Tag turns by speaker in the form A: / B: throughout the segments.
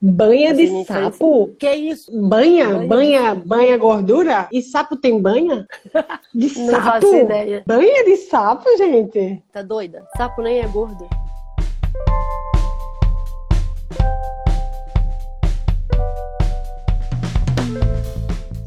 A: Banha de
B: Assim,
A: sapo?
B: Que isso?
A: Banha,
B: Banha.
A: banha, banha gordura? E sapo tem banha? De
B: Não
A: sapo?
B: faço ideia.
A: Banha de sapo, gente?
B: Tá doida? Sapo nem é gordo.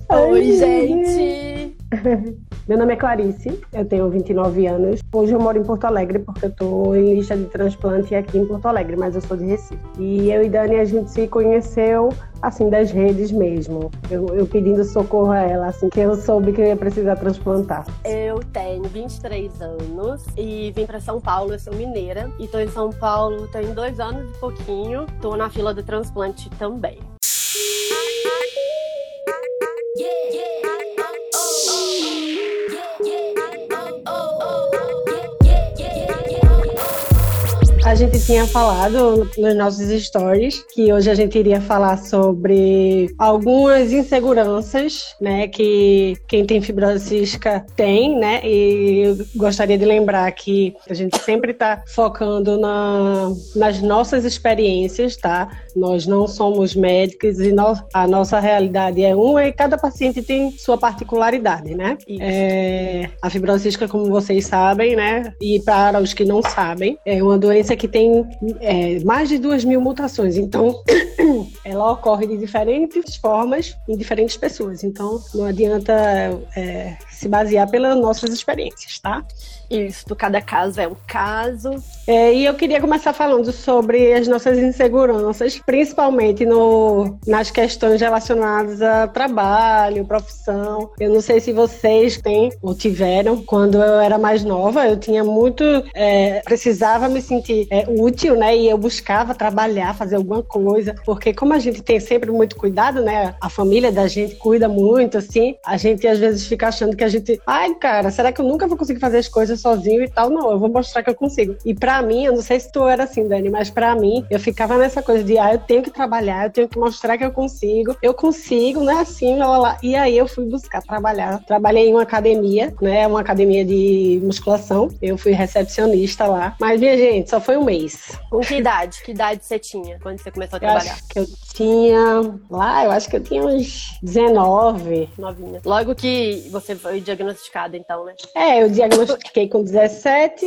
B: Oi, gente!
A: Meu nome é Clarice, eu tenho 29 anos. Hoje eu moro em Porto Alegre porque eu tô em lista de transplante aqui em Porto Alegre, mas eu sou de Recife. E eu e Dani, a gente se conheceu, assim, das redes mesmo. Eu, eu pedindo socorro a ela, assim, que eu soube que eu ia precisar transplantar.
B: Eu tenho 23 anos e vim pra São Paulo, eu sou mineira. E tô em São Paulo tem dois anos e pouquinho. Tô na fila do transplante também.
A: A gente tinha falado nos nossos stories que hoje a gente iria falar sobre algumas inseguranças, né, que quem tem fibrose cística tem, né, e eu gostaria de lembrar que a gente sempre está focando na, nas nossas experiências, tá? Nós não somos médicos e no, a nossa realidade é uma e cada paciente tem sua particularidade, né? É, a fibrose cística, como vocês sabem, né, e para os que não sabem, é uma doença que tem é, mais de duas mil mutações. Então, ela ocorre de diferentes formas em diferentes pessoas. Então, não adianta é, se basear pelas nossas experiências, tá?
B: Isso, cada caso é um caso.
A: É, e eu queria começar falando sobre as nossas inseguranças, principalmente no, nas questões relacionadas a trabalho, profissão. Eu não sei se vocês têm ou tiveram. Quando eu era mais nova, eu tinha muito. é, precisava me sentir é, útil, né? E eu buscava trabalhar, fazer alguma coisa, porque como a gente tem sempre muito cuidado, né? A família da gente cuida muito, assim, a gente às vezes fica achando que a gente. Ai, cara, será que eu nunca vou conseguir fazer as coisas sozinho e tal? Não, eu vou mostrar que eu consigo. E pra mim, eu não sei se tu era assim, Dani, mas pra mim, eu ficava nessa coisa de, ah, eu tenho que trabalhar, eu tenho que mostrar que eu consigo, eu consigo, não é assim, lá, lá. E aí eu fui buscar trabalhar. Trabalhei em uma academia, né? Uma academia de musculação. Eu fui recepcionista lá. Mas, minha gente, só foi um mês.
B: Com que idade? Que idade você tinha quando você começou a
A: Eu
B: trabalhar?
A: acho que eu tinha. Lá, eu acho que eu tinha uns 19.
B: Novinha. Logo que você foi diagnosticada, então, né?
A: É, eu diagnostiquei com 17.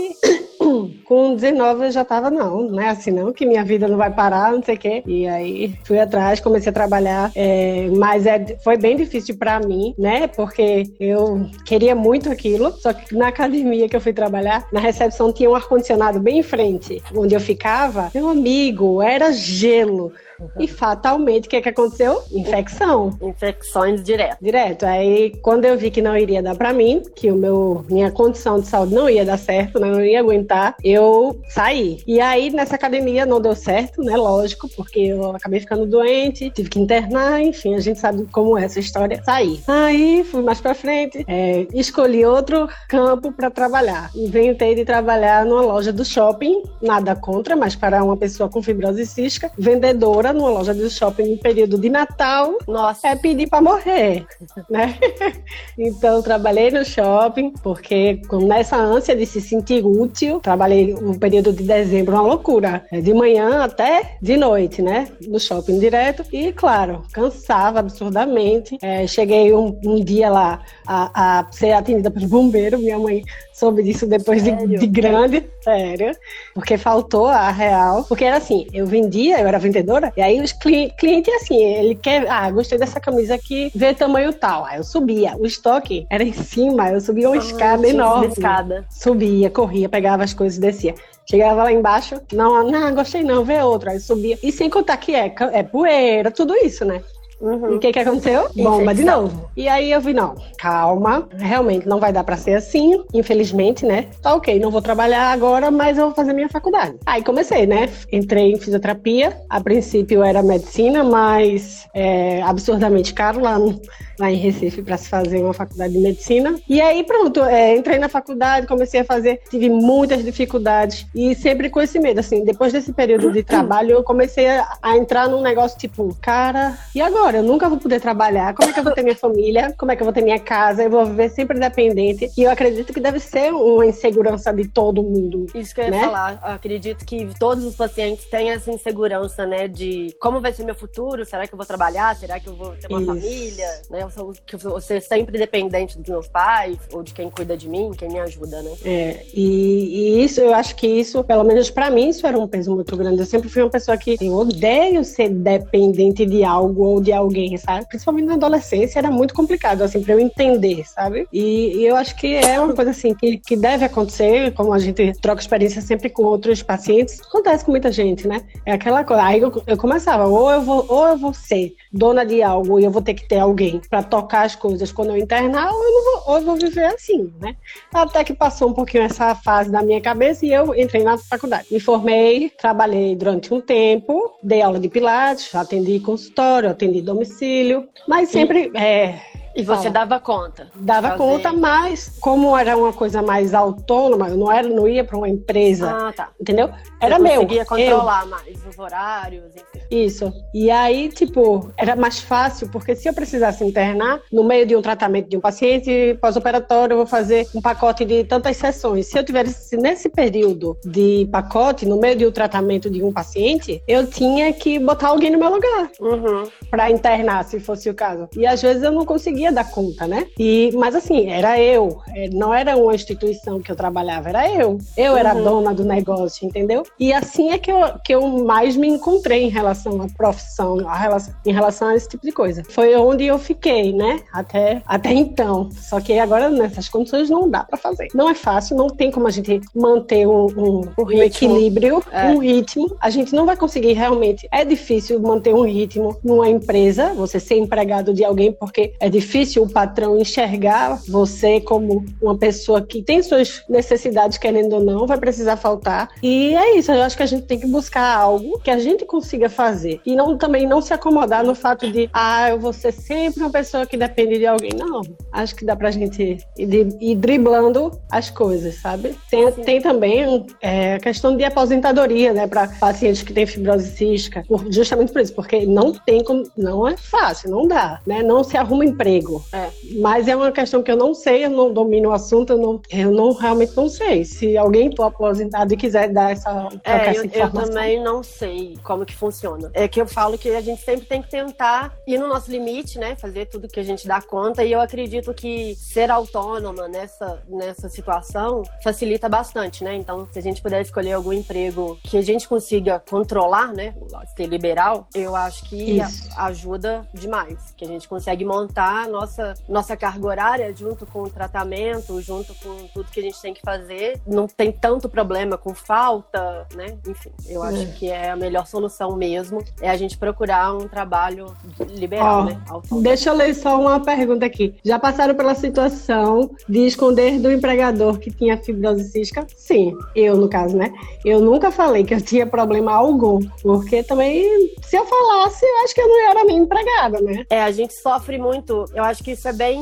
A: Com 19 eu já tava, não, não é assim não, que minha vida não vai parar, não sei o quê. E aí fui atrás, comecei a trabalhar, é, mas é, foi bem difícil pra mim, né? Porque eu queria muito aquilo, só que na academia que eu fui trabalhar, na recepção tinha um ar-condicionado bem em frente, onde eu ficava, meu amigo, era gelo. E fatalmente, o que, que aconteceu? Infecção.
B: Infecções direto.
A: Direto. Aí, quando eu vi que não iria dar pra mim, que o meu minha condição de saúde não ia dar certo, né, não ia aguentar, eu saí. E aí, nessa academia não deu certo, né? Lógico, porque eu acabei ficando doente, tive que internar, enfim, a gente sabe como é essa história. Saí. Aí, fui mais pra frente, é, escolhi outro campo pra trabalhar. Inventei de trabalhar numa loja do shopping, nada contra, mas para uma pessoa com fibrose cística, vendedora numa loja do shopping no período de Natal,
B: Nossa.
A: é pedir para morrer, né? então trabalhei no shopping porque com nessa ânsia de se sentir útil, trabalhei um período de dezembro uma loucura, é de manhã até de noite, né? No shopping direto e claro cansava absurdamente. É, cheguei um, um dia lá a, a ser atendida pelos bombeiros, minha mãe soube disso depois de, de grande, sério, porque faltou a real, porque era assim, eu vendia, eu era vendedora, e aí os cli clientes assim, ele quer, ah, gostei dessa camisa aqui, vê tamanho tal, aí eu subia, o estoque era em cima, eu subia uma escada
B: Tinha
A: enorme,
B: Escada.
A: subia, corria, pegava as coisas e descia. Chegava lá embaixo, não, não, gostei não, vê outro, aí subia. E sem contar que é, é poeira, tudo isso, né? E
B: Uhum.
A: o que que aconteceu? Bomba de novo. E aí eu vi, não, calma, realmente não vai dar pra ser assim, infelizmente, né? Tá ok, não vou trabalhar agora, mas eu vou fazer minha faculdade. Aí comecei, né? Entrei em fisioterapia, a princípio era medicina, mas é absurdamente caro lá, no- lá em Recife pra se fazer uma faculdade de medicina. E aí pronto, é, entrei na faculdade, comecei a fazer, tive muitas dificuldades e sempre com esse medo, assim, depois desse período de trabalho eu comecei a, a entrar num negócio tipo, cara, e agora? Agora? Eu nunca vou poder trabalhar. Como é que eu vou ter minha família? Como é que eu vou ter minha casa? Eu vou viver sempre dependente. E eu acredito que deve ser uma insegurança de todo mundo.
B: Isso que eu ia
A: né?
B: falar. Eu acredito que todos os pacientes têm essa insegurança, né? De como vai ser meu futuro? Será que eu vou trabalhar? Será que eu vou ter uma
A: Isso.
B: família? Né? Eu sou, que eu vou ser sempre dependente dos meus pais ou de quem cuida de mim, quem me ajuda, né?
A: É, e, e isso, eu acho que isso, pelo menos pra mim, isso era um peso muito grande. Eu sempre fui uma pessoa que eu odeio ser dependente de algo ou de alguém, sabe? Principalmente na adolescência era muito complicado, assim, pra eu entender, sabe? E, e eu acho que é uma coisa, assim, que, que deve acontecer, como a gente troca experiência sempre com outros pacientes, acontece com muita gente, né? É aquela coisa. Aí eu, eu começava, ou eu vou, ou eu vou ser dona de algo e eu vou ter que ter alguém pra tocar as coisas quando eu internar, ou eu, não vou, ou eu vou viver assim, né? Até que passou um pouquinho essa fase da minha cabeça e eu entrei na faculdade. Me formei, trabalhei durante um tempo, dei aula de pilates, atendi consultório, atendi domicílio, mas sempre é,
B: E você
A: Fala.
B: dava conta?
A: dava
B: Fazer.
A: conta, mas como era uma coisa mais autônoma, eu não era, não ia para uma empresa,
B: Ah, tá.
A: entendeu? Era meu.
B: conseguia
A: eu.
B: controlar mais os horários, enfim.
A: Isso. E aí, tipo, era mais fácil, porque se eu precisasse internar, no meio de um tratamento de um paciente pós-operatório, eu vou fazer um pacote de tantas sessões. Se eu tivesse nesse período de pacote, no meio de um tratamento de um paciente, eu tinha que botar alguém no meu lugar
B: Uhum.
A: para internar, se fosse o caso. E às vezes eu não conseguia dar conta, né? E, mas assim, era eu, é, não era uma instituição que eu trabalhava, era eu. Eu era a
B: Uhum.
A: dona do negócio, entendeu? E assim é que eu, que eu mais me encontrei em relação à profissão, a relação, em relação a esse tipo de coisa. Foi onde eu fiquei, né? Até, até então. Só que agora nessas condições não dá para fazer. Não é fácil, não tem como a gente manter um, um- um
B: ritmo.
A: equilíbrio,
B: É.
A: um ritmo. A gente não vai conseguir realmente. É difícil manter um ritmo numa empresa, você ser empregado de alguém, porque é difícil o patrão enxergar você como uma pessoa que tem suas necessidades, querendo ou não, vai precisar faltar. E é isso, eu acho que a gente tem que buscar algo que a gente consiga fazer. E não também não se acomodar no fato de, ah, eu vou ser sempre uma pessoa que depende de alguém. Não. Acho que dá pra gente ir, ir driblando as coisas, sabe? Tem, tem também é, a questão de aposentadoria, né, para pacientes que têm fibrose cística, justamente por isso, porque não tem como, não é fácil, não dá, né? Não se arruma emprego.
B: É.
A: Mas é uma questão que eu não sei, eu não domino o assunto, eu não, eu não realmente não sei. Se alguém for aposentado e quiser dar essa,
B: É,
A: essa
B: eu, eu
A: informação.
B: também não sei como que funciona. É que eu falo que a gente sempre tem que tentar ir no nosso limite, né? Fazer tudo que a gente dá conta. E eu acredito que ser autônoma nessa, nessa situação facilita bastante, né? Então, se a gente puder escolher algum emprego que a gente consiga controlar, né? Ser liberal, eu acho que
A: Isso.
B: ajuda demais. Que a gente consegue montar nossa, nossa carga horária junto com o tratamento, junto com tudo que a gente tem que fazer. Não tem tanto problema com falta, né? Enfim, eu acho
A: É.
B: que é a melhor solução mesmo. É a gente procurar um trabalho liberal,
A: Ó,
B: né?
A: Deixa eu ler só uma pergunta aqui. Já passaram pela situação de esconder do empregador que tinha fibrose cística? Sim, eu no caso, né? Eu nunca falei que eu tinha problema algum, porque também, se eu falasse, eu acho que eu não era nem empregada, né?
B: É, a gente sofre muito. Eu acho que isso é bem.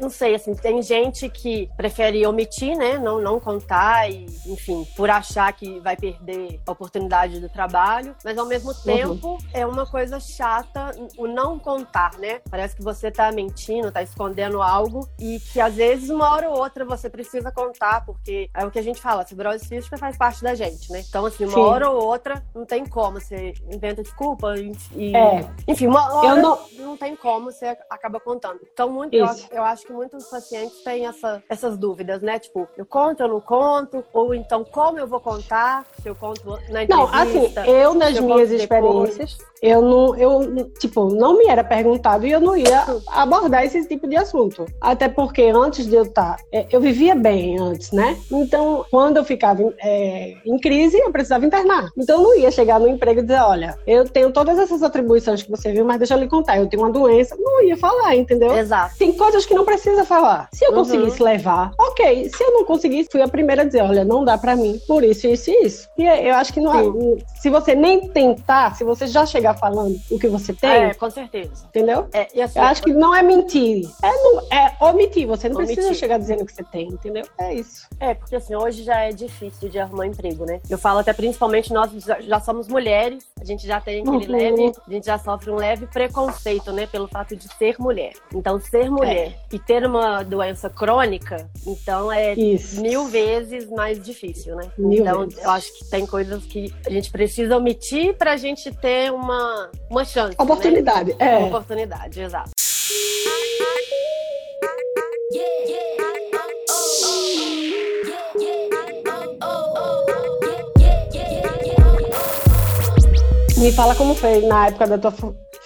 B: Não sei, assim, tem gente que prefere omitir, né? Não, não contar e, enfim, por achar que vai perder a oportunidade do trabalho. Mas ao mesmo tempo, é uma coisa chata o não contar, né? Parece que você tá mentindo, tá escondendo algo e que às vezes, uma hora ou outra, você precisa contar, porque é o que a gente fala, a fibrose cística faz parte da gente, né? Então, assim, uma
A: Sim.
B: hora ou outra, não tem como. Você inventa desculpa e.
A: É.
B: Enfim, uma hora
A: Eu não-
B: não tem como, você acaba contando. Então, muito, eu,
A: Isso.
B: eu acho que muitos pacientes têm essa, essas dúvidas, né? Tipo, eu conto, eu não conto? Ou então, como eu vou contar? Se eu conto na
A: Não,
B: entrevista?
A: assim, eu nas
B: eu
A: minhas
B: conto depois?
A: experiências, eu não, eu, tipo, não me era perguntado e eu não ia abordar esse tipo de assunto. Até porque antes de eu estar, eu vivia bem antes, né? Então, quando eu ficava é, em crise, eu precisava internar. Então, eu não ia chegar no emprego e dizer, olha, eu tenho todas essas atribuições que você viu, mas deixa eu lhe contar, eu tenho uma doença. Não ia falar, entendeu? Entendeu?
B: Exato.
A: Tem coisas que não precisa falar. Se eu
B: Uhum.
A: conseguisse levar, ok. Se eu não conseguisse, fui a primeira a dizer, olha, não dá pra mim, por isso, isso e isso. E eu acho que não é, se você nem tentar, se você já chegar falando o que você tem,
B: É, com certeza.
A: entendeu?
B: É, assim,
A: Eu acho que não é mentir, é, não- é omitir. Você não precisa
B: Omitir.
A: chegar dizendo o que você tem, entendeu? É isso.
B: É, porque assim, hoje já é difícil de arrumar emprego, né? Eu falo até principalmente nós já, já somos mulheres, a gente já tem aquele
A: Uhum.
B: leve, a gente já sofre um leve preconceito, né? Pelo fato de ser mulher. Então, ser mulher e ter uma doença crônica, então é
A: Isso.
B: mil vezes mais difícil, né?
A: Mil
B: então,
A: vezes.
B: eu acho que tem coisas que a gente precisa omitir pra gente ter uma, uma chance. Né?
A: Oportunidade.
B: Uma
A: É.
B: oportunidade, exato.
A: Me fala como foi na época da tua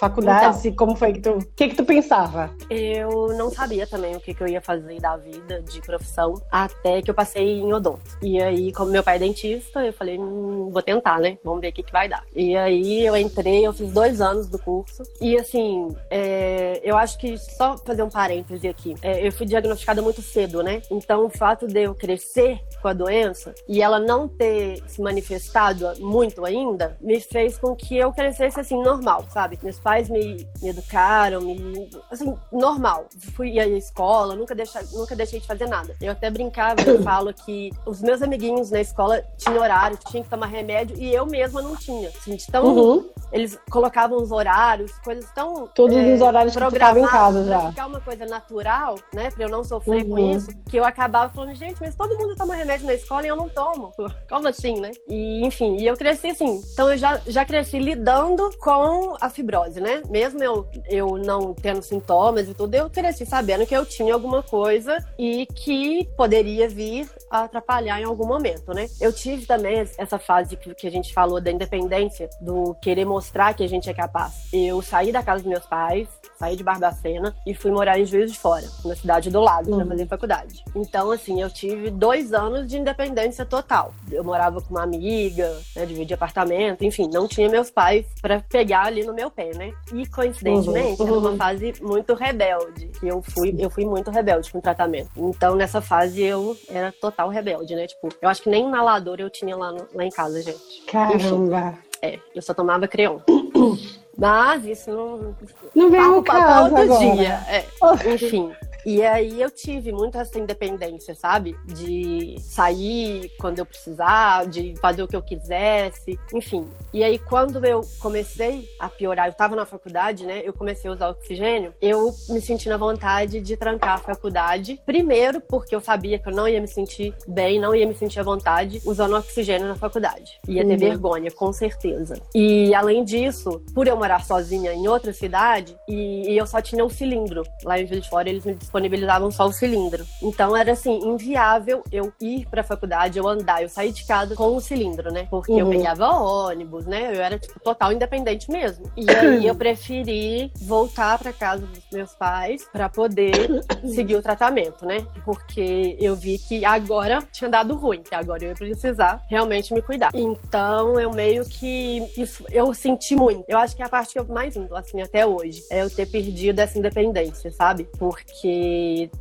A: fa- faculdade,
B: Então.
A: e como foi que tu. O que, que tu pensava?
B: Eu não sabia também o que, que eu ia fazer da vida, de profissão, até que eu passei em odonto. E aí, como meu pai é dentista, eu falei, hum, vou tentar, né? Vamos ver o que, que vai dar. E aí eu entrei, eu fiz dois anos do curso. E assim, é, eu acho que só fazer um parêntese aqui. é, eu fui diagnosticada muito cedo, né? Então o fato de eu crescer com a doença e ela não ter se manifestado muito ainda, me fez com que eu crescesse assim, normal, sabe? Meus pais me, me educaram, me. Assim, normal. Fui à escola, nunca, deixa, nunca deixei de fazer nada. Eu até brincava, eu falo que os meus amiguinhos na escola tinham horário, tinham que tomar remédio e eu mesma não tinha. Assim, tão,
A: Uhum.
B: Eles colocavam os horários, coisas tão.
A: Todos
B: é,
A: os horários que ficava em casa
B: programadas pra
A: já.
B: ficar uma coisa natural, né? Pra eu não sofrer com
A: Uhum.
B: isso, que eu acabava falando, gente, mas todo mundo toma remédio na escola e eu não tomo. Como assim, né? E, enfim, e eu cresci assim. Então eu já, já cresci lidando com a fibrose, né? Mesmo eu, eu não tendo sintomas e tudo, eu cresci sabendo que eu tinha alguma coisa e que poderia vir a atrapalhar em algum momento, né? Eu tive também essa fase que, que a gente falou da independência, do querer mostrar que a gente é capaz. Eu saí da casa dos meus pais, saí de Barbacena e fui morar em Juiz de Fora, na cidade do lado, pra
A: Uhum.
B: fazer faculdade. Então, assim, eu tive dois anos de independência total. Eu morava com uma amiga, né, dividia apartamento, enfim, não tinha meus pais pra pegar ali no meu pé, né? E coincidentemente,
A: Uhum,
B: era uma
A: uhum.
B: fase muito rebelde. que Eu fui, eu fui muito rebelde com o tratamento. Então, nessa fase, eu era total rebelde, né? Tipo, eu acho que nem inalador eu tinha lá, no- lá em casa, gente.
A: Caramba.
B: É, eu só tomava creon. Mas isso não.
A: Não vem ao
B: Papo pra
A: caso
B: outro
A: agora.
B: dia. É, enfim. E aí eu tive muito essa independência, sabe? De sair quando eu precisar, de fazer o que eu quisesse, enfim. E aí quando eu comecei a piorar, eu tava na faculdade, né? Eu comecei a usar oxigênio, eu me senti na vontade de trancar a faculdade. Primeiro porque eu sabia que eu não ia me sentir bem, não ia me sentir à vontade usando oxigênio na faculdade. Ia ter
A: Uhum.
B: vergonha, com certeza. E além disso, por eu morar sozinha em outra cidade, e, e eu só tinha um cilindro. Lá em Juiz de Fora eles me disponibilizavam só o cilindro. Então era assim, inviável eu ir pra faculdade, eu andar, eu sair de casa com o cilindro, né? Porque eu
A: Uhum.
B: pegava ônibus, né? Eu era, tipo, total independente mesmo. E aí eu preferi voltar pra casa dos meus pais pra poder seguir o tratamento, né? Porque eu vi que agora tinha dado ruim, que agora eu ia precisar realmente me cuidar. Então eu meio que isso eu senti muito. Eu acho que é a parte que eu mais sinto, assim, até hoje, é eu ter perdido essa independência, sabe? Porque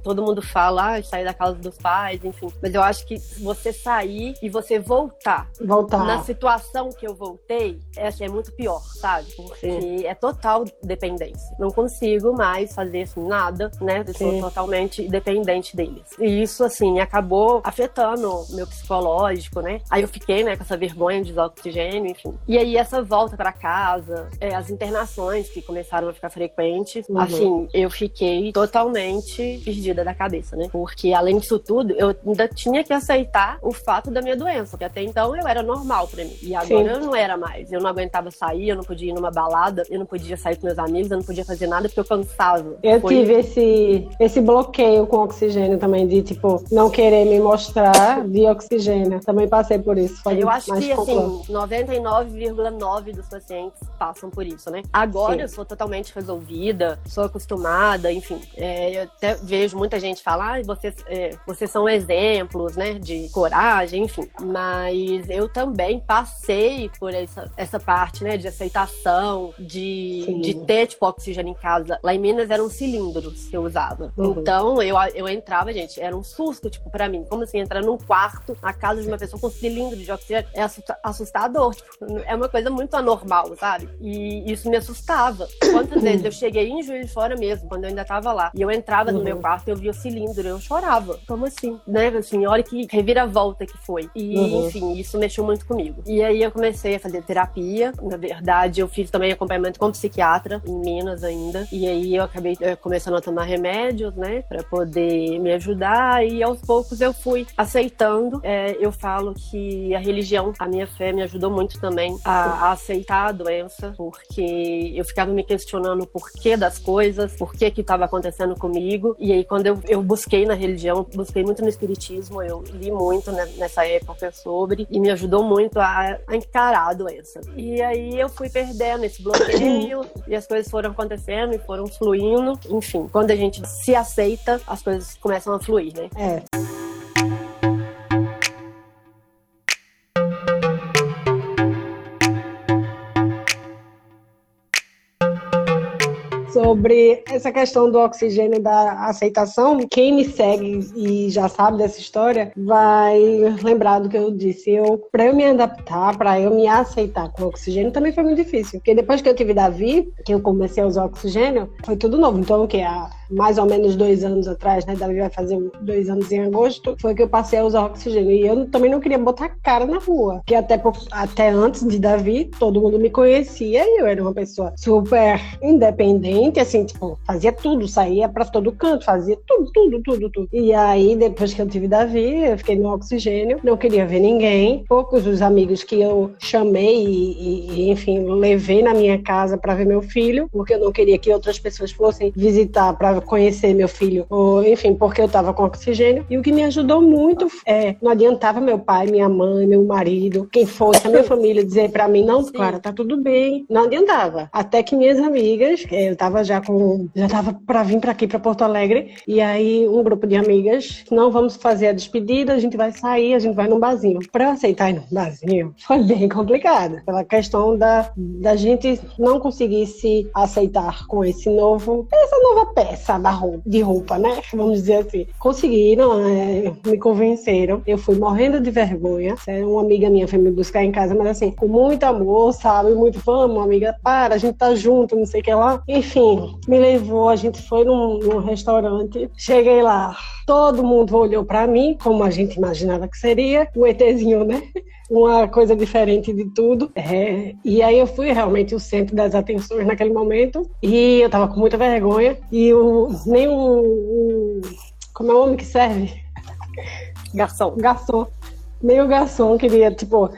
B: todo mundo fala, ah, sair da casa dos pais, enfim. Mas eu acho que você sair e você voltar
A: Voltar.
B: na situação que eu voltei, é, assim, é muito pior, sabe? Porque é total dependência. Não consigo mais fazer assim, nada, né? Eu sou
A: Sim.
B: totalmente dependente deles. E isso, assim, acabou afetando o meu psicológico, né? Aí eu fiquei, né, com essa vergonha de usar oxigênio, enfim. E aí essa volta pra casa, é, as internações que começaram a ficar frequentes,
A: Uhum.
B: assim, eu fiquei totalmente perdida da cabeça, né? Porque além disso tudo, eu ainda tinha que aceitar o fato da minha doença, porque até então eu era normal pra mim. E agora
A: Sim.
B: eu não era mais. Eu não aguentava sair, eu não podia ir numa balada, eu não podia sair com meus amigos, eu não podia fazer nada porque eu cansava.
A: Eu
B: Foi-
A: tive esse, esse bloqueio com oxigênio também, de tipo, não querer me mostrar de oxigênio. Também passei por isso. Foi
B: Eu acho que, assim, 99,9% dos pacientes passam por isso, né? Agora
A: Sim.
B: eu sou totalmente resolvida, sou acostumada, enfim. É, eu até vejo muita gente falar, ah, vocês, é, vocês são exemplos, né, de coragem, enfim. Mas eu também passei por essa, essa parte, né, de aceitação, de, de ter, tipo, oxigênio em casa. Lá em Minas eram cilindros que eu usava. Uhum. Então, eu, eu entrava, gente, era um susto, tipo, pra mim. Como assim, entrar num quarto, na casa de uma pessoa com cilindro de oxigênio? É assustador. Tipo, é uma coisa muito anormal, sabe? E isso me assustava. Quantas vezes eu cheguei em Juiz de Fora mesmo, quando eu ainda tava lá, e eu entrava uhum. no meu uhum. quarto, eu via o cilindro, eu chorava. Como assim? Né? Assim, olha que reviravolta que foi. E, uhum. enfim, isso mexeu muito comigo. E aí eu comecei a fazer terapia. Na verdade, eu fiz também acompanhamento com psiquiatra, em Minas ainda. E aí eu acabei eh, começando a tomar remédios, né, pra poder me ajudar. E aos poucos eu fui aceitando. É, eu falo que a religião, a minha fé, me ajudou muito também a, a aceitar a doença, porque eu ficava me questionando o porquê das coisas, por que que estava acontecendo comigo. E aí, quando eu, eu busquei na religião, busquei muito no espiritismo, eu li muito né, nessa época sobre, e me ajudou muito a, a encarar a doença. E aí eu fui perdendo esse bloqueio, e as coisas foram acontecendo e foram fluindo. Enfim, quando a gente se aceita, as coisas começam a fluir, né?
A: É. sobre essa questão do oxigênio e da aceitação, quem me segue e já sabe dessa história vai lembrar do que eu disse. Eu, para eu me adaptar, para eu me aceitar com oxigênio, também foi muito difícil. Porque depois que eu tive Davi, que eu comecei a usar oxigênio, foi tudo novo. Então, o que? Há mais ou menos dois anos atrás, né? Davi vai fazer dois anos em agosto, foi que eu passei a usar oxigênio. E eu também não queria botar cara na rua. Porque até, até antes de Davi, todo mundo me conhecia e eu era uma pessoa super independente, assim, tipo, fazia tudo, saía para todo canto, fazia tudo, tudo, tudo, tudo. E aí, depois que eu tive Davi, eu fiquei no oxigênio, não queria ver ninguém. Poucos os amigos que eu chamei e, e enfim, levei na minha casa para ver meu filho, porque eu não queria que outras pessoas fossem visitar para conhecer meu filho, ou enfim, porque eu estava com oxigênio. E o que me ajudou muito é, não adiantava meu pai, minha mãe, meu marido, quem fosse, a minha família dizer para mim, não, Sim. Clara, tá tudo bem. Não adiantava. Até que minhas amigas, eu estava já com, já tava para vir para aqui, para Porto Alegre, e aí um grupo de amigas, não vamos fazer a despedida, a gente vai sair, a gente vai num barzinho. Para eu aceitar ir num barzinho, foi bem complicado, pela questão da, da gente não conseguir se aceitar com esse novo, essa nova peça da roupa, de roupa, né? Vamos dizer assim. Conseguiram, é, me convenceram. Eu fui morrendo de vergonha. Uma amiga minha foi me buscar em casa, mas assim, com muito amor, sabe? Muito, vamos, amiga, para, a gente tá junto, não sei o que lá. Enfim, me levou, a gente foi num, num restaurante. Cheguei lá, todo mundo olhou para mim, como a gente imaginava que seria, o ETzinho, né? uma coisa diferente de tudo. É, e aí eu fui realmente o centro das atenções naquele momento. E eu tava com muita vergonha. E o, nem o, o Como é o homem que serve?
B: Garçom.
A: Garçom. Nem o garçom queria, tipo,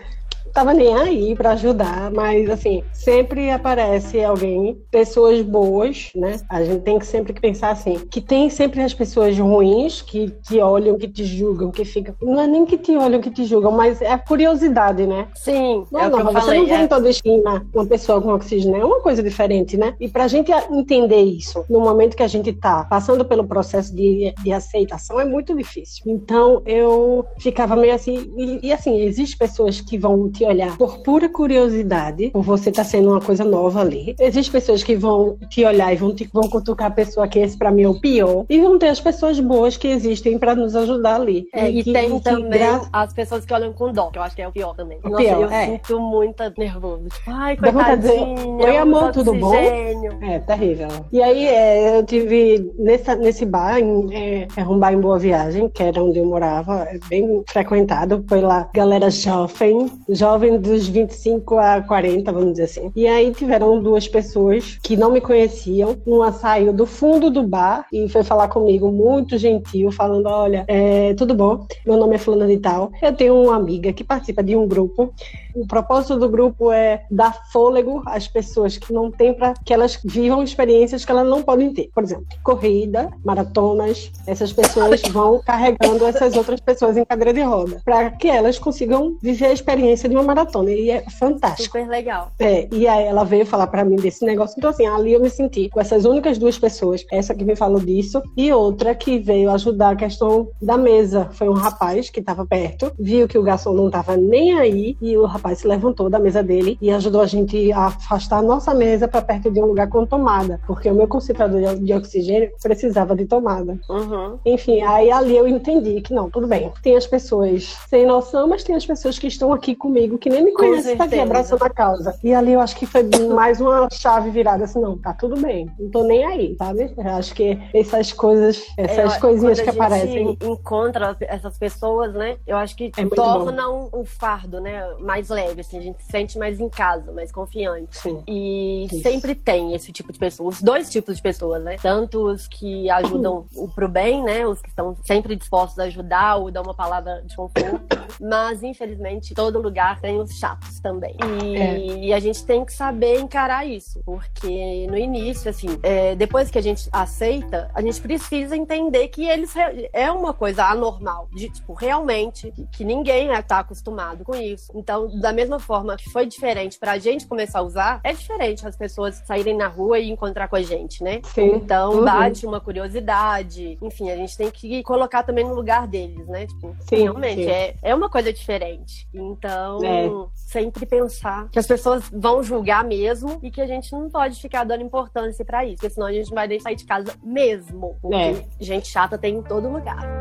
A: tava nem aí para ajudar, mas assim, sempre aparece alguém, pessoas boas, né? A gente tem que sempre pensar assim, que tem sempre as pessoas ruins que te olham, que te julgam, que ficam. Não é nem que te olham, que te julgam, mas é a curiosidade, né?
B: Sim.
A: Não, é não, você falei, não vê é. em toda esquina uma pessoa com oxigênio, é uma coisa diferente, né? E pra gente entender isso, no momento que a gente tá passando pelo processo de, de aceitação, é muito difícil. Então eu ficava meio assim, e, e assim, existem pessoas que vão te olhar por pura curiosidade, por você estar tá sendo uma coisa nova ali. Existem pessoas que vão te olhar e vão, te, vão cutucar a pessoa que esse para mim é o pior. E vão ter as pessoas boas que existem para nos ajudar ali.
B: É,
A: e,
B: que, tem que também gra... as pessoas que olham com dó, que eu acho que é o pior também.
A: O Nossa, pior,
B: eu
A: é.
B: sinto muito nervoso. Tipo, ai, coitadinha.
A: Oi, amor, tudo bom? É, terrível. E aí, é, eu tive nessa, nesse bar, em, é, é um bar em Boa Viagem, que era onde eu morava, é bem frequentado. Foi lá, galera jovem, jovem dos 25 a 40, vamos dizer assim. E aí tiveram duas pessoas que não me conheciam. Uma saiu do fundo do bar e foi falar comigo, muito gentil, falando: Olha, é, tudo bom? Meu nome é Fulana de Tal. Eu tenho uma amiga que participa de um grupo. O propósito do grupo é dar fôlego às pessoas que não têm para que elas vivam experiências que elas não podem ter. Por exemplo, corrida, maratonas. Essas pessoas vão carregando essas outras pessoas em cadeira de roda para que elas consigam viver a experiência de uma maratona e é fantástico.
B: Super legal.
A: É, e aí ela veio falar para mim desse negócio. Então, assim, ali eu me senti com essas únicas duas pessoas, essa que me falou disso, e outra que veio ajudar a questão da mesa. Foi um rapaz que estava perto, viu que o garçom não estava nem aí, e o rapaz se levantou da mesa dele e ajudou a gente a afastar a nossa mesa para perto de um lugar com tomada, porque o meu concentrador de oxigênio precisava de tomada.
B: Uhum.
A: Enfim, aí ali eu entendi que não, tudo bem. Tem as pessoas sem noção, mas tem as pessoas que estão aqui comigo, que nem me conhecem, tá aqui abraçando a causa. E ali eu acho que foi mais uma chave virada, assim, não, tá tudo bem. Não tô nem aí, sabe? Eu acho que essas coisas, essas é, coisinhas que aparecem.
B: encontra essas pessoas, né? Eu acho que é torna um, um, fardo, né? Mais leve, assim, a gente se sente mais em casa, mais confiante.
A: Sim.
B: E Isso. sempre tem esse tipo de pessoas, os dois tipos de pessoas, né? Tanto os que ajudam o pro bem, né? Os que estão sempre dispostos a ajudar ou dar uma palavra de conforto. Mas, infelizmente, todo lugar tem os chatos também. E, é. e a gente tem que saber encarar isso. Porque no início, assim, é, depois que a gente aceita, a gente precisa entender que eles é uma coisa anormal. De, tipo, realmente, que, que ninguém está acostumado com isso. Então, da mesma forma que foi diferente pra gente começar a usar, é diferente as pessoas saírem na rua e encontrar com a gente, né?
A: Sim.
B: Então, uhum. bate uma curiosidade. Enfim, a gente tem que colocar também no lugar deles, né? Tipo, sim, realmente, sim. É, é uma coisa diferente. Então, é. sempre pensar que as pessoas vão julgar mesmo e que a gente não pode ficar dando importância para isso, porque senão a gente não vai deixar sair de casa mesmo. Porque é. gente chata tem em todo lugar.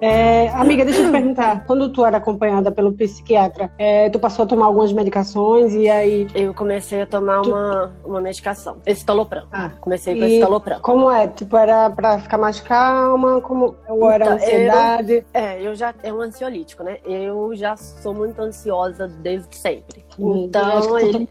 A: É, amiga, deixa eu te perguntar. Quando tu era acompanhada pelo psiquiatra, é, tu passou a tomar algumas medicações e aí.
B: Eu comecei a tomar tu... uma, uma medicação. Estalopram. Ah, comecei com estalopram.
A: Como é? Tipo, era pra ficar mais calma? Como... Ou era então, ansiedade?
B: Eu, é, eu já. É um ansiolítico, né? Eu já sou muito ansiosa desde sempre. Hum, então, ele.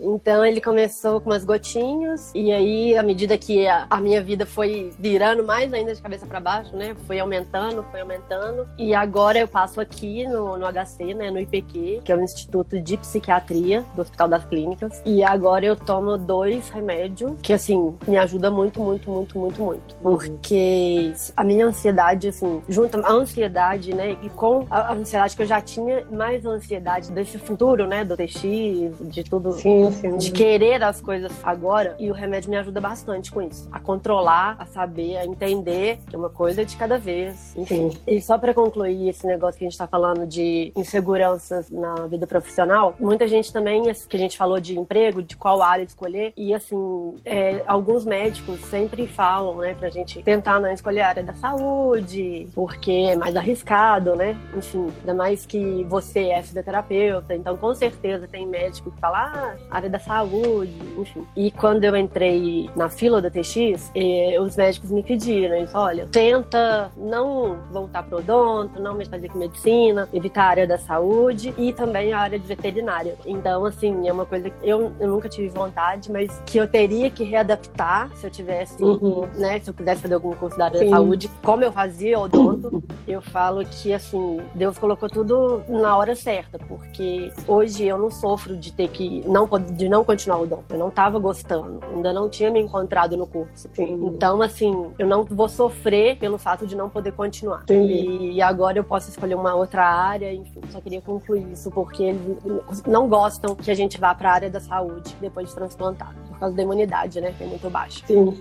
B: Então ele começou com umas gotinhas e aí à medida que a, a minha vida foi virando mais ainda de cabeça para baixo, né, foi aumentando, foi aumentando. E agora eu passo aqui no, no HC, né, no IPQ, que é o Instituto de Psiquiatria do Hospital das Clínicas. E agora eu tomo dois remédios que assim me ajuda muito, muito, muito, muito, muito, porque a minha ansiedade assim junta a ansiedade, né, e com a ansiedade que eu já tinha mais a ansiedade desse futuro, né, do TX, de tudo.
A: Sim
B: de querer as coisas agora. E o remédio me ajuda bastante com isso. A controlar, a saber, a entender que é uma coisa de cada vez. Enfim. Sim. E só para concluir esse negócio que a gente tá falando de inseguranças na vida profissional, muita gente também, que a gente falou de emprego, de qual área escolher. E assim, é, alguns médicos sempre falam, né, pra gente tentar não escolher a área da saúde, porque é mais arriscado, né? Enfim, ainda mais que você é fisioterapeuta, então com certeza tem médico que fala, ah, área da saúde, enfim. E quando eu entrei na fila da TX, eh, os médicos me pediram, eles, olha, tenta não voltar pro odonto, não fazer com medicina, evitar a área da saúde e também a área de veterinária. Então, assim, é uma coisa que eu, eu nunca tive vontade, mas que eu teria que readaptar se eu tivesse, uhum. né, se eu quisesse fazer algum curso da área Sim. da saúde. Como eu fazia odonto, eu falo que, assim, Deus colocou tudo na hora certa, porque hoje eu não sofro de ter que não poder de não continuar o dom. Eu não estava gostando, ainda não tinha me encontrado no curso. Então, assim, eu não vou sofrer pelo fato de não poder continuar. E agora eu posso escolher uma outra área, enfim, só queria concluir isso, porque eles não gostam que a gente vá para a área da saúde depois de transplantar, por causa da imunidade, né, que é muito baixa.
A: Sim.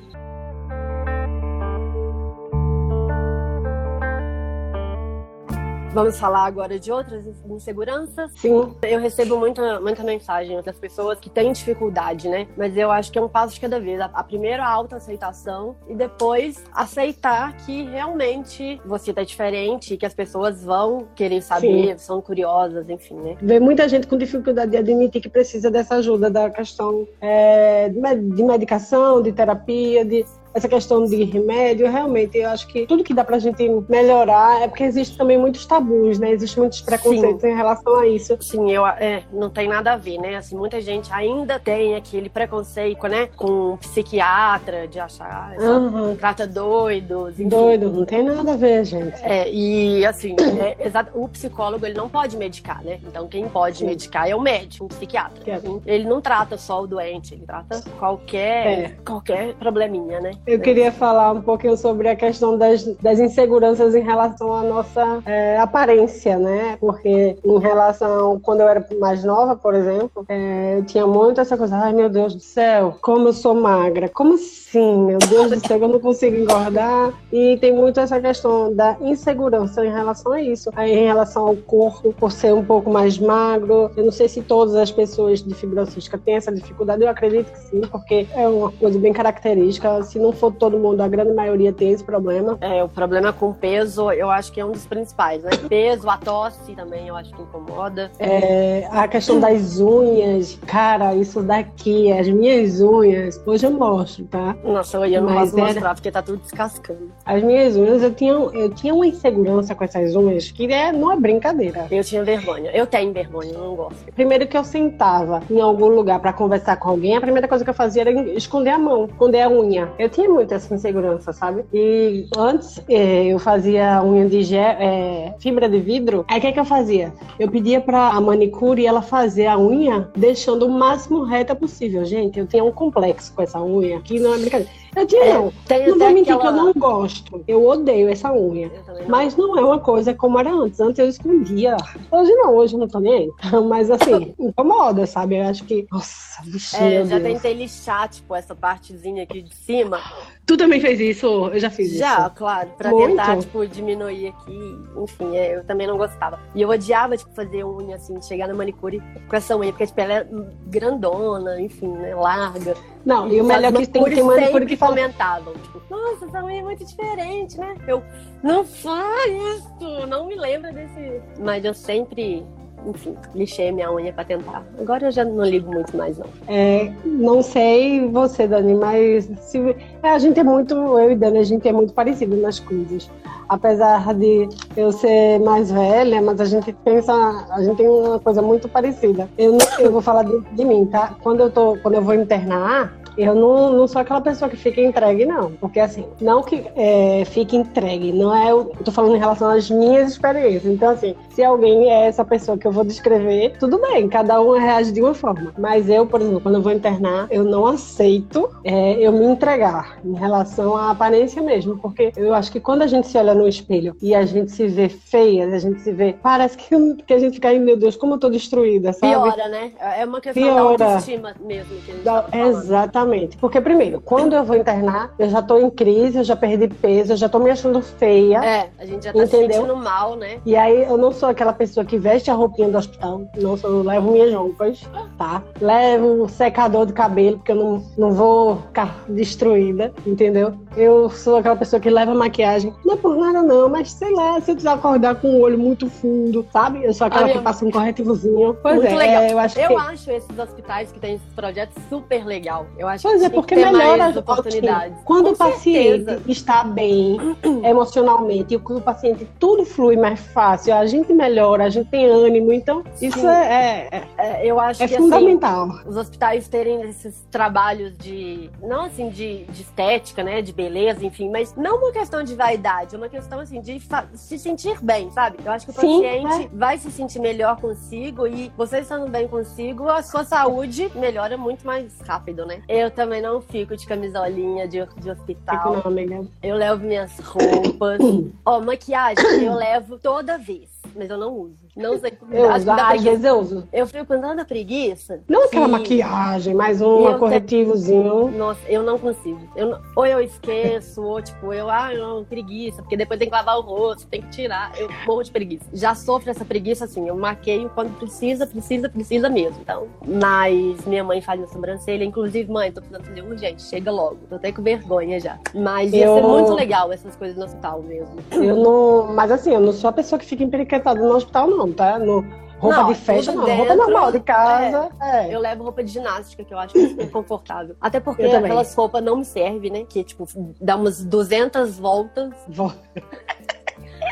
B: Vamos falar agora de outras inseguranças?
A: Sim.
B: Eu recebo muita, muita mensagem das pessoas que têm dificuldade, né? Mas eu acho que é um passo de cada vez. A, primeira, a autoaceitação e depois aceitar que realmente você tá diferente, que as pessoas vão querer saber, Sim. são curiosas, enfim, né?
A: Vê muita gente com dificuldade de admitir que precisa dessa ajuda, da questão é, de medicação, de terapia, de essa questão de remédio, realmente, eu acho que tudo que dá pra gente melhorar é porque existe também muitos tabus, né? Existem muitos preconceitos Sim. em relação a isso.
B: Sim, eu, é, não tem nada a ver, né? Assim, muita gente ainda tem aquele preconceito, né? Com um psiquiatra, de achar, uhum. trata doidos. Enfim.
A: Doido, não tem nada a ver, gente.
B: É, e assim, é, exato, o psicólogo, ele não pode medicar, né? Então, quem pode Sim. medicar é o médico, um psiquiatra. Ele não trata só o doente, ele trata qualquer, é. qualquer probleminha, né?
A: Eu queria falar um pouquinho sobre a questão das, das inseguranças em relação à nossa é, aparência, né? Porque em relação, quando eu era mais nova, por exemplo, é, eu tinha muito essa coisa, ai meu Deus do céu, como eu sou magra, como assim, meu Deus do céu, eu não consigo engordar. E tem muito essa questão da insegurança em relação a isso, aí, em relação ao corpo, por ser um pouco mais magro. Eu não sei se todas as pessoas de fibrose cística têm essa dificuldade, eu acredito que sim, porque é uma coisa bem característica. Se não for todo mundo, a grande maioria tem esse problema.
B: É, o problema com peso, eu acho que é um dos principais, né? Peso, a tosse também, eu acho que incomoda.
A: É, a questão das unhas, cara, isso daqui, as minhas unhas, hoje eu mostro, tá?
B: Nossa, eu não Mas posso era... mostrar porque tá tudo descascando.
A: As minhas unhas, eu tinha, eu tinha uma insegurança com essas unhas que é, não é brincadeira.
B: Eu tinha vergonha. Eu tenho vergonha, eu não gosto.
A: Primeiro que eu sentava em algum lugar para conversar com alguém, a primeira coisa que eu fazia era esconder a mão, esconder a unha. Eu tinha muito essa insegurança, sabe? E antes é, eu fazia unha de é, fibra de vidro. Aí o que, é que eu fazia? Eu pedia pra a manicure ela fazer a unha deixando o máximo reta possível. Gente, eu tinha um complexo com essa unha, que não é brincadeira. Eu é, não. Tem não vou mentir aquela... que eu não gosto. Eu odeio essa unha. Mas não é uma coisa como era antes. Antes eu escondia. Hoje não, hoje não tô nem aí. Mas assim, incomoda, sabe? Eu acho que. Nossa, bichinho.
B: É, já Deus. tentei lixar, tipo, essa partezinha aqui de cima.
A: Tu também fez isso? Eu já fiz
B: já,
A: isso.
B: Já, claro. Pra Muito. tentar, tipo, diminuir aqui. Enfim, é, eu também não gostava. E eu odiava, tipo, fazer unha, assim, chegar na manicure com essa unha, porque, tipo, ela é grandona, enfim, né, larga.
A: Não, e o melhor é que tem, tem manicure que
B: comentavam, tipo, nossa, essa unha é muito diferente, né? Eu, não faz isso, não me lembra desse. Mas eu sempre enfim, lixei minha unha para tentar. Agora eu já não ligo muito mais, não.
A: É, não sei você, Dani, mas se, é, a gente é muito, eu e Dani, a gente é muito parecido nas coisas. Apesar de eu ser mais velha, mas a gente pensa, a gente tem uma coisa muito parecida. Eu, eu vou falar de, de mim, tá? Quando eu, tô, quando eu vou internar, eu não, não sou aquela pessoa que fica entregue, não. Porque, assim, não que é, fique entregue, não é. Eu tô falando em relação às minhas experiências. Então, assim, se alguém é essa pessoa que eu vou descrever, tudo bem, cada um reage de uma forma. Mas eu, por exemplo, quando eu vou internar, eu não aceito é, eu me entregar em relação à aparência mesmo. Porque eu acho que quando a gente se olha no espelho e a gente se vê feia, a gente se vê. Parece que, que a gente fica aí, meu Deus, como eu tô destruída, sabe?
B: Piora, né? É uma questão Piora. da autoestima mesmo. Que da,
A: tá exatamente. Porque, primeiro, quando eu vou internar, eu já tô em crise, eu já perdi peso, eu já tô me achando feia.
B: É, a gente já tá entendeu? se sentindo mal, né?
A: E aí eu não sou aquela pessoa que veste a roupinha do hospital. Não, sou, eu levo minhas roupas, tá? Levo o secador de cabelo, porque eu não, não vou ficar destruída, entendeu? Eu sou aquela pessoa que leva maquiagem. Não é por nada, não, mas sei lá, se eu precisar acordar com o olho muito fundo, sabe? Eu sou aquela que passa um corretivozinho.
B: Pois muito é, legal. eu acho eu que... acho esses hospitais que têm esses projetos super legal. Eu acho
A: pois
B: que
A: é, porque melhora as oportunidades. Quando Com o paciente certeza. está bem emocionalmente e o paciente tudo flui mais fácil, a gente melhora, a gente tem ânimo, então Sim. isso é, é,
B: é, eu acho
A: é
B: que,
A: fundamental.
B: Assim, os hospitais terem esses trabalhos de não assim de, de estética, né, de beleza, enfim, mas não uma questão de vaidade, é uma questão assim de se sentir bem, sabe? Eu acho que o Sim, paciente é. vai se sentir melhor consigo e você estando bem consigo, a sua saúde melhora muito mais rápido, né? Eu também não fico de camisolinha de, de hospital. Fico
A: não, amiga.
B: Eu levo minhas roupas. Ó, oh, maquiagem eu levo toda vez, mas eu não uso. Não sei como.
A: Eu uso, às vezes eu uso.
B: Eu fico com tanta preguiça.
A: Não que... aquela maquiagem, mas um corretivozinho.
B: Nossa, eu não consigo. Eu não... Ou eu esqueço, ou tipo, eu, ah, não, preguiça, porque depois tem que lavar o rosto, tem que tirar. Eu morro de preguiça. Já sofro essa preguiça assim, eu maqueio quando precisa, precisa, precisa mesmo. Então, mas minha mãe faz a sobrancelha, inclusive, mãe, tô precisando fazer urgente, chega logo. Tô até com vergonha já. Mas ia eu... ser muito legal essas coisas no hospital mesmo.
A: Eu não. Mas assim, eu não sou a pessoa que fica emperiquetada no hospital, não não, tá? No, roupa não, de festa, não. Dentro, roupa normal de casa. É,
B: é. Eu levo roupa de ginástica, que eu acho super confortável. Até porque aquelas roupas não me servem, né? Que, tipo, dá umas 200 voltas.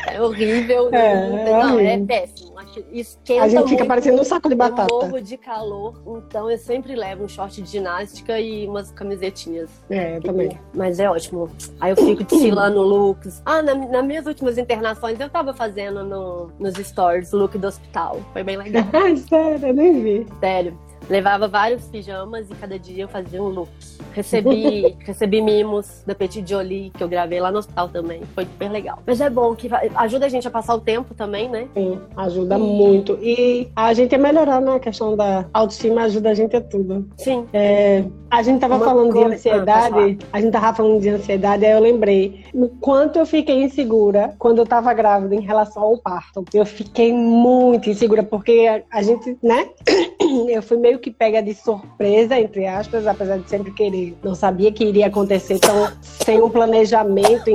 B: É horrível. É, não, é, não, é péssimo. Esquenta
A: a gente fica parecendo um saco de batata.
B: Eu morro de calor, então eu sempre levo um short de ginástica e umas camisetinhas.
A: É, eu também.
B: Mas é ótimo. Aí eu fico desfilando looks. Ah, na, nas minhas últimas internações eu tava fazendo no, nos stories o look do hospital. Foi bem legal.
A: Sério, eu nem vi.
B: Sério. Levava vários pijamas e cada dia eu fazia um look. Recebi, recebi mimos da Petit Jolie, que eu gravei lá no hospital também. Foi super legal. Mas é bom que ajuda a gente a passar o tempo também, né?
A: Sim, ajuda e... muito. E a gente a melhorar, né? A questão da autoestima ajuda a gente a tudo.
B: Sim.
A: É, a gente tava Uma falando de ansiedade, ah, a gente tava falando de ansiedade, aí eu lembrei o quanto eu fiquei insegura quando eu tava grávida em relação ao parto. Eu fiquei muito insegura, porque a, a gente, né? eu fui meio que pega de surpresa, entre aspas, apesar de sempre querer. Não sabia que iria acontecer tão sem um planejamento,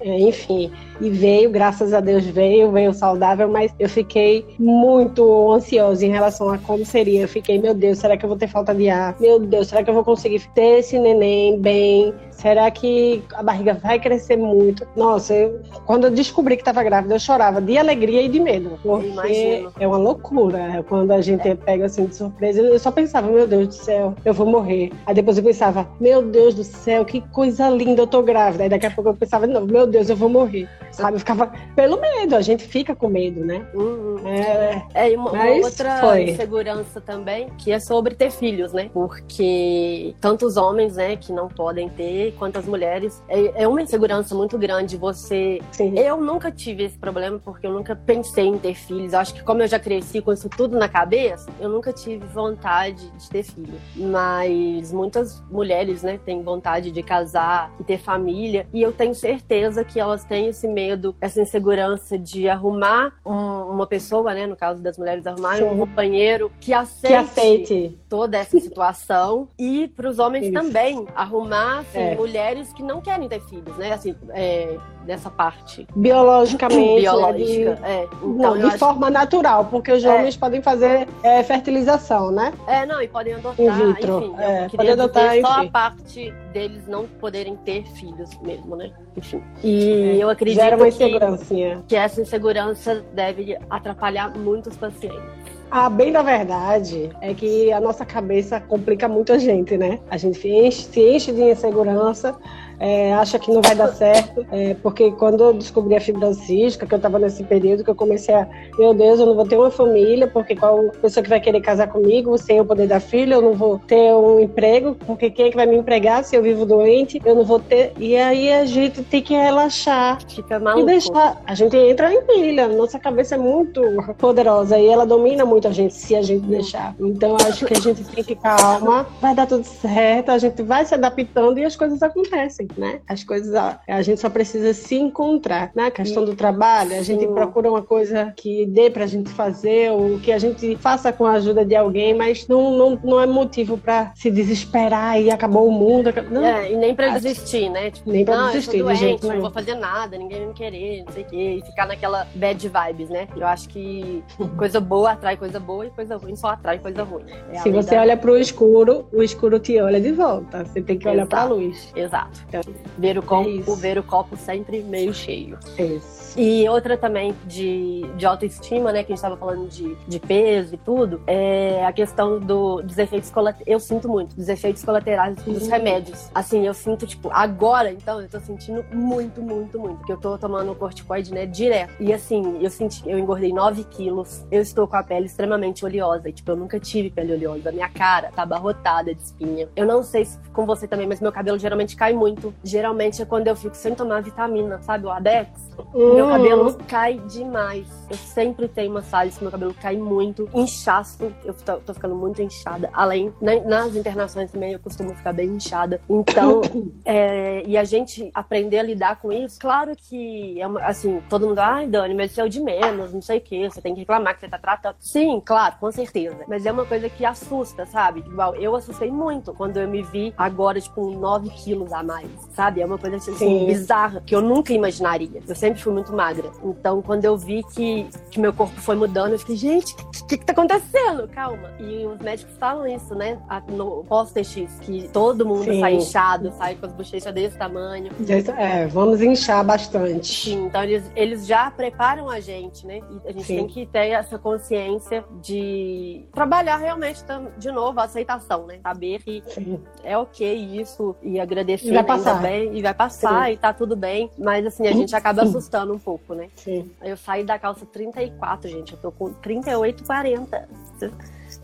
A: é, enfim. E veio, graças a Deus veio, veio saudável, mas eu fiquei muito ansiosa em relação a como seria. Eu fiquei, meu Deus, será que eu vou ter falta de ar? Meu Deus, será que eu vou conseguir ter esse neném bem? Será que a barriga vai crescer muito? Nossa, eu, quando eu descobri que estava grávida, eu chorava de alegria e de medo. Porque é uma loucura é, quando a gente é. pega assim de surpresa. Eu só pensava, meu Deus do céu, eu vou morrer. Aí depois eu pensava, meu Deus do céu, que coisa linda, eu tô grávida. Aí daqui a pouco eu pensava, não, meu Deus, eu vou morrer. Sabe? Eu ficava pelo medo, a gente fica com medo, né?
B: Uhum. É, é uma, uma outra foi. insegurança também, que é sobre ter filhos, né? Porque tantos homens, né, que não podem ter, quanto as mulheres, é, é uma insegurança muito grande você. Sim. Eu nunca tive esse problema porque eu nunca pensei em ter filhos. Acho que como eu já cresci com isso tudo na cabeça, eu nunca tive vontade de ter filho. Mas muitas mulheres, né, têm vontade de casar e ter família, e eu tenho certeza que elas têm esse medo, essa insegurança de arrumar um, uma pessoa, né, no caso das mulheres arrumarem um companheiro que aceite, que aceite, toda essa situação e para os homens Isso. também arrumar assim, é. mulheres que não querem ter filhos, né, assim, é, dessa parte
A: biologicamente,
B: biológica, né, de, é.
A: Então, não, de forma natural, porque os é. homens podem fazer é, fertilização, né?
B: É, não, e podem adotar, In vitro. enfim, é, podem adotar, só a parte deles não poderem ter filhos mesmo, né? Enfim. E é, eu acredito que, que essa insegurança deve atrapalhar muitos pacientes.
A: A bem da verdade é que a nossa cabeça complica muito a gente, né? A gente enche, se enche de insegurança, é, acha que não vai dar certo, é, porque quando eu descobri a cística, que eu estava nesse período, que eu comecei a, meu Deus, eu não vou ter uma família, porque qual pessoa que vai querer casar comigo sem eu poder dar filho, eu não vou ter um emprego, porque quem é que vai me empregar se eu vivo doente, eu não vou ter. E aí a gente tem que relaxar.
B: Fica maluco.
A: E deixar. A gente entra em pilha, nossa cabeça é muito poderosa e ela domina muito a gente se a gente deixar. Então acho que a gente tem que calma, vai dar tudo certo, a gente vai se adaptando e as coisas acontecem né? As coisas, a, a gente só precisa se encontrar. Na né? questão do trabalho, a gente procura uma coisa que dê pra gente fazer, ou que a gente faça com a ajuda de alguém, mas não, não, não é motivo pra se desesperar e acabou o mundo.
B: Não. É, e nem pra desistir, né?
A: Tipo, nem pra
B: não,
A: desistir,
B: eu doente, de jeito não vou fazer nada, ninguém vai me querer, não sei o quê, e ficar naquela bad vibes, né? Eu acho que coisa boa atrai coisa boa e coisa ruim só atrai coisa ruim.
A: É se você da... olha pro escuro, o escuro te olha de volta. Você tem que olhar Exato. pra luz.
B: Exato. Então, Ver o copo, é ver o copo sempre meio cheio.
A: Isso.
B: E outra também de, de autoestima, né? Que a gente estava falando de, de peso e tudo, é a questão do, dos efeitos colaterais. Eu sinto muito dos efeitos colaterais dos uhum. remédios. Assim, eu sinto, tipo, agora, então, eu tô sentindo muito, muito, muito. Porque eu tô tomando corticoide, né, direto. E assim, eu senti, eu engordei 9 quilos. Eu estou com a pele extremamente oleosa. E, tipo, eu nunca tive pele oleosa. Minha cara tá abarrotada de espinha. Eu não sei se com você também, mas meu cabelo geralmente cai muito. Geralmente é quando eu fico sem tomar vitamina, sabe? O Adex. Uhum. Meu cabelo cai demais. Eu sempre tenho massagens meu cabelo cai muito. Inchaço, eu tô, tô ficando muito inchada. Além, né, nas internações também eu costumo ficar bem inchada. Então, é, e a gente aprender a lidar com isso, claro que é uma, assim, todo mundo, ai, Dani, mas isso é o de menos, não sei o quê, você tem que reclamar que você tá tratando. Sim, claro, com certeza. Mas é uma coisa que assusta, sabe? Igual, eu assustei muito quando eu me vi agora, tipo, com 9 quilos a mais, sabe? É uma coisa assim, bizarra, que eu nunca imaginaria. Eu sempre fui muito magra. Então, quando eu vi que, que meu corpo foi mudando, eu fiquei, gente, o que, que, que tá acontecendo? Calma. E os médicos falam isso, né? No pós-TX, que todo mundo Sim. sai inchado, sai com as bochechas desse tamanho.
A: É, vamos inchar bastante.
B: Sim, então eles, eles já preparam a gente, né? E a gente Sim. tem que ter essa consciência de trabalhar realmente, de novo, a aceitação, né? Saber que Sim. é ok isso e agradecer e vai passar. bem, e vai passar, Sim. e tá tudo bem. Mas assim, a gente acaba assustando um pouco, né?
A: Sim.
B: Eu saí da calça 34, gente. Eu tô com 38, 40.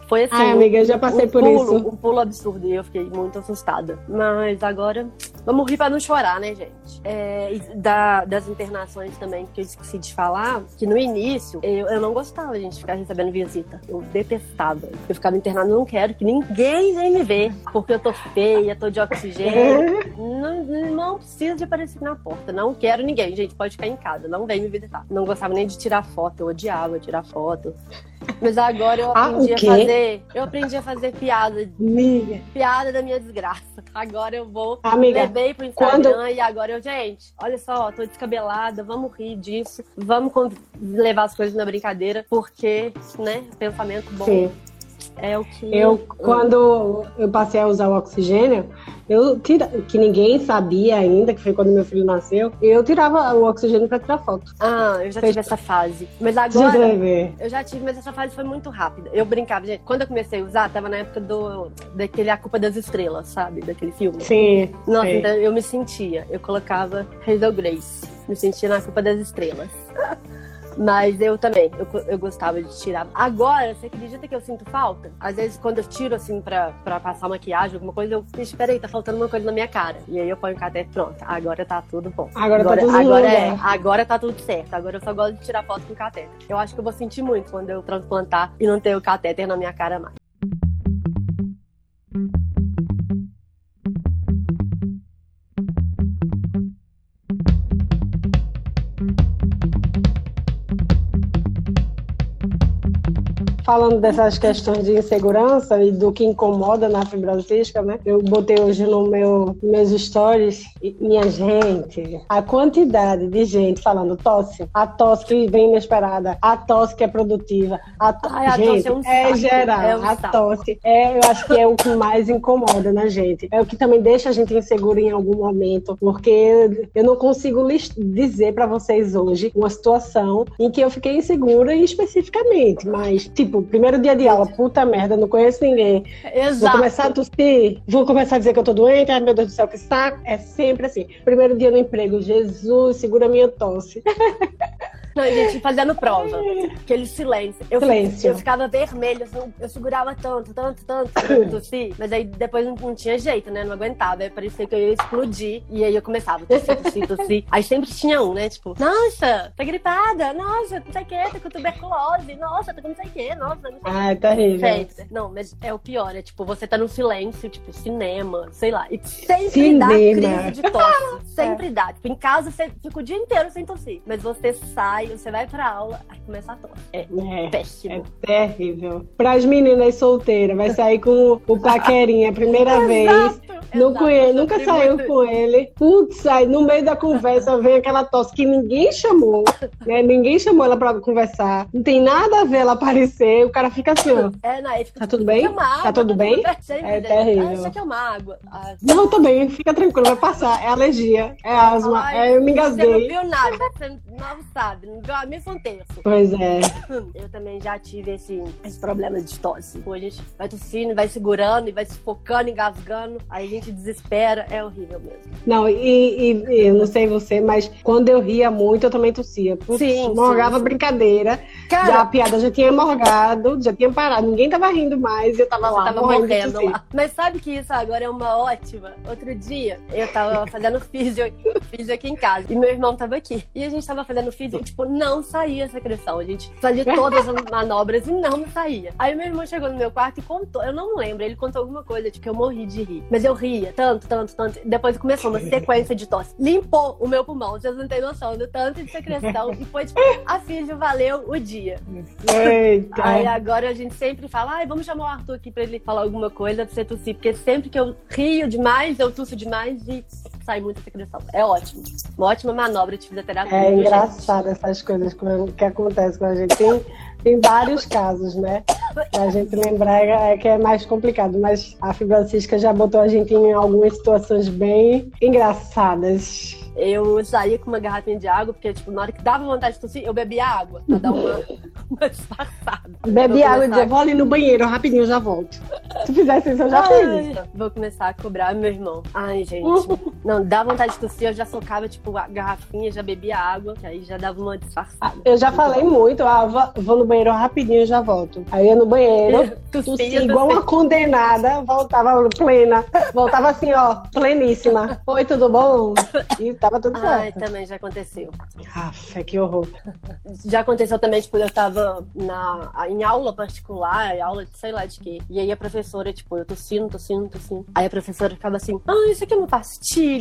B: Foi assim.
A: Ai, amiga, eu já passei
B: um
A: por
B: pulo,
A: isso.
B: Um pulo absurdo e eu fiquei muito assustada. Mas agora, vamos rir pra não chorar, né, gente? É, da, das internações também, que eu esqueci de falar, que no início eu, eu não gostava, gente, de ficar recebendo visita. Eu detestava. Eu ficava internada, não quero que ninguém venha me ver, porque eu tô feia, tô de oxigênio. não, não precisa de aparecer na porta. Não quero ninguém, gente. Pode ficar em casa. Não vem me visitar. Não gostava nem de tirar foto. Eu odiava tirar foto. Mas agora eu
A: Ah,
B: aprendi
A: o
B: a fazer. Eu aprendi a fazer piada.
A: Amiga,
B: Piada da minha desgraça. Agora eu vou.
A: amiga,
B: Levei pro Instagram
A: quando-
B: e agora eu, gente, olha só, tô descabelada, vamos rir disso, vamos levar as coisas na brincadeira, porque, né, pensamento bom
A: sim.
B: É o que.
A: Eu, quando eu passei a usar o oxigênio, eu tira, que ninguém sabia ainda, que foi quando meu filho nasceu, eu tirava o oxigênio pra tirar foto.
B: Ah, eu já
A: Fez-
B: tive essa fase. Mas agora. Eu já tive, mas essa fase foi muito rápida. Eu brincava, gente. Quando eu comecei a usar, tava na época do daquele A Culpa das Estrelas, sabe? Daquele filme.
A: Sim.
B: Nossa,
A: sim.
B: então eu me sentia. Eu colocava Hazel Grace. Me sentia na Culpa das Estrelas. Mas eu também, eu, eu gostava de tirar. Agora, você acredita que eu sinto falta? Às vezes, quando eu tiro, assim, pra, pra passar maquiagem, alguma coisa, eu, Ixi, peraí, tá faltando uma coisa na minha cara. E aí eu ponho o cateter, pronto, agora tá tudo bom.
A: Agora tá
B: agora,
A: tudo no
B: agora, é, agora tá tudo certo. Agora eu só gosto de tirar foto com catéter. Eu acho que eu vou sentir muito quando eu transplantar e não ter o catéter na minha cara mais.
A: Falando dessas questões de insegurança e do que incomoda na fibrose cística, né? Eu botei hoje no meu meus stories, e, minha gente, a quantidade de gente falando tosse, a tosse que vem inesperada, a tosse que é produtiva, a to...
B: Ai, a
A: gente,
B: tosse é um saco,
A: geral,
B: é um
A: a tosse é, eu acho que é o que mais incomoda na gente. É o que também deixa a gente insegura em algum momento, porque eu não consigo dizer pra vocês hoje uma situação em que eu fiquei insegura especificamente, mas tipo, primeiro dia de aula, puta merda, não conheço ninguém. Vou
B: Exato.
A: começar a tossir, vou começar a dizer que eu tô doente, ai meu Deus do céu, que saco. É sempre assim. Primeiro dia no emprego, Jesus, segura a minha tosse.
B: Não, gente, fazendo prova. Aquele silêncio. Eu,
A: Silêncio.
B: eu ficava vermelha, assim, eu segurava tanto, tanto, tanto, tossir. Mas aí depois não, não tinha jeito, né? Não aguentava. Aí parecia que eu ia explodir. E aí eu começava a tossir, tossir. Aí sempre tinha um, né? Tipo, nossa, tá gripada, nossa, não sei o que, tá com tuberculose, nossa, tá com não sei o que, nossa, não sei o
A: Ai, terrível.
B: Feita. Não, mas é o pior, é tipo, você tá no silêncio, tipo, cinema, sei lá. E sempre dá
A: Cinema.
B: crise de tosse. Sempre dá. Tipo, em casa você fica o dia inteiro sem tossir. Mas você sai, você vai pra aula, aí começa a tosse. É
A: É.
B: péssimo.
A: É terrível. Para as meninas solteiras, vai sair com o paquerinha a primeira vez. Não
B: exato,
A: nunca saiu
B: muito
A: com ele. Putz, aí no meio da conversa vem aquela tosse que ninguém chamou, né? Ninguém chamou ela pra conversar. Não tem nada a ver ela aparecer. O cara fica assim, ó.
B: É, não, fica,
A: Tá tudo bem?
B: "Quer uma água?
A: Tá tudo bem?
B: Sempre,
A: É terrível.
B: Ah, você quer uma água? Ah,
A: Não, tô bem, fica tranquilo, vai passar. É alergia, é asma,
B: ai,
A: é, eu me
B: Você não
A: engasguei.
B: viu nada, você não sabe, não viu a terço.
A: Pois é.
B: Eu também já tive esse, esse problema de tosse. Pô, a gente vai tossindo, vai segurando e vai se focando, engasgando. Aí gente desespera. É horrível mesmo.
A: Não, e, e- e eu não sei você, mas quando eu ria muito, eu também tossia. Putz,
B: Sim,
A: morgava
B: sim,
A: brincadeira.
B: Cara,
A: Já a piada já tinha morgado, já tinha parado. Ninguém tava rindo mais, eu tava
B: Você
A: lá
B: tava
A: morrendo
B: lá. Mas sabe que isso agora é uma ótima? Outro dia, eu tava fazendo físio, físio aqui em casa. E meu irmão tava aqui. E a gente tava fazendo físio e, tipo, não saía essa secreção. A gente fazia todas as manobras e não saía. Aí meu irmão chegou no meu quarto e contou. Eu não lembro, ele contou alguma coisa, tipo, que eu morri de rir. Mas eu ria tanto, tanto, tanto. Depois começou uma sequência de tosse. Limpou o meu pulmão. Vocês não têm noção do tanto de secreção. E foi, tipo, a valeu o dia.
A: Eita.
B: Aí agora a gente sempre fala, ai, vamos chamar o Arthur aqui pra ele falar alguma coisa pra você tossir. Porque sempre que eu rio demais, eu tuço demais e sai muita secreção. É ótimo. Uma ótima manobra de fisioterapia.
A: É engraçado essas coisas que, que acontecem com a gente. Tem, tem vários casos, né? Pra gente lembrar é, é que é mais complicado, mas a Francisca já botou a gente em algumas situações bem engraçadas.
B: Eu saía com uma garrafinha de água, porque, tipo, na hora que dava vontade de tossir, eu bebia água pra dar uma, uma disfarçada.
A: Bebe
B: Eu
A: água e dizer, vou ali no banheiro rapidinho, já volto. Se fizesse isso, eu já fiz.
B: Vou começar a cobrar meu irmão. Ai, gente. Não, dá vontade de tossir, eu já socava, tipo, a garrafinha, já bebia água, que aí já dava uma disfarçada.
A: Eu já falei muito, ah, vou- vou no banheiro rapidinho e já volto. Aí eu no banheiro,
B: tossia
A: igual uma condenada, voltava plena. Voltava assim, ó, pleníssima. Oi, tudo bom? E tava tudo
B: Ai,
A: certo.
B: também já aconteceu.
A: Aff, que horror.
B: Já aconteceu também, tipo, eu tava na, em aula particular, aula de sei lá de quê. E aí a professora, tipo, eu tossindo, tossindo, tossindo. Aí a professora ficava assim, ah, isso aqui é uma pastilha.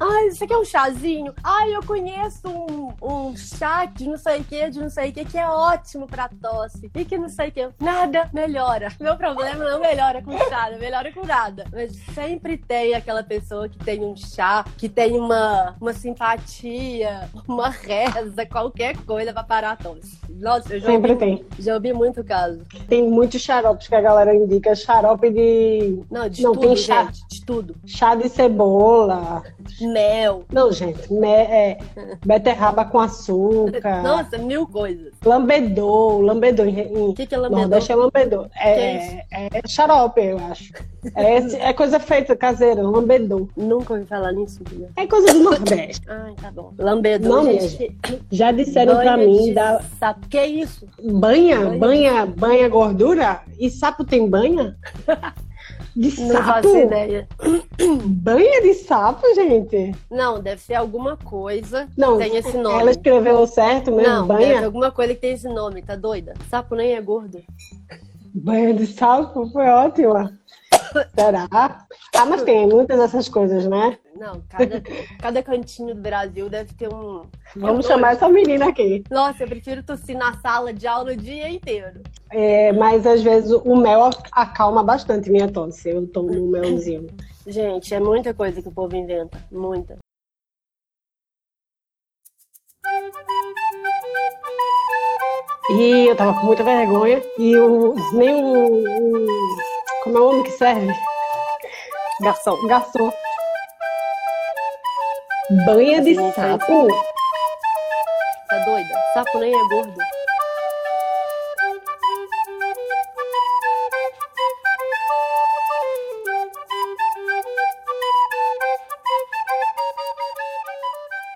B: Ah, isso aqui é um chazinho. Ah, eu conheço um, um chá de não sei o que, de não sei o que, que é ótimo pra tosse. E que não sei o que. Nada melhora. Meu problema não melhora com chá, não melhora com nada. Mas sempre tem aquela pessoa que tem um chá, que tem uma, uma simpatia, uma reza, qualquer coisa pra parar a tosse. Nossa, eu já
A: Sempre
B: ouvi,
A: tem.
B: já ouvi muito caso.
A: Tem muitos xaropes que a galera indica. Xarope de.
B: Não, de
A: Não,
B: tudo,
A: tem chá.
B: gente. Tudo.
A: chá de cebola.
B: Mel.
A: Não, gente, né, é, beterraba com açúcar.
B: Nossa, mil coisas.
A: Lambedor, lambedor. Em, em
B: O que, que é lambedor?
A: Nordeste é lambedor.
B: Que é
A: É, é xarope, eu acho. É, é coisa feita caseira, lambedor.
B: Nunca ouvi falar nisso, filha.
A: É coisa do Nordeste.
B: Ai, tá bom. Lambedor,
A: Não,
B: gente.
A: Já disseram pra mim da
B: sapo. Que isso?
A: banha,
B: Banha.
A: banha, banha gordura? E sapo tem banha? De
B: Não
A: sapo?
B: faço ideia.
A: Banha de sapo, gente?
B: Não, deve ser alguma coisa
A: Não,
B: que tem esse nome.
A: ela escreveu certo mesmo,
B: Não, deve ser
A: banha?
B: alguma coisa que tem esse nome, tá doida? Sapo nem é gordo.
A: Banha de sapo foi ótima. Será? Ah, mas tem muitas dessas coisas, né?
B: Não, cada, cada cantinho do Brasil deve ter um.
A: Vamos chamar essa menina aqui.
B: Nossa, eu prefiro tossir na sala de aula o dia inteiro.
A: É, mas às vezes o mel acalma bastante minha tosse. Eu tomo um melzinho.
B: Gente, é muita coisa que o povo inventa. Muita.
A: E eu tava com muita vergonha. E o, nem o, o- Como é o homem que serve?
B: Garçom.
A: Garçom. Banha de sapo.
B: Tá doida? Sapo nem é gordo.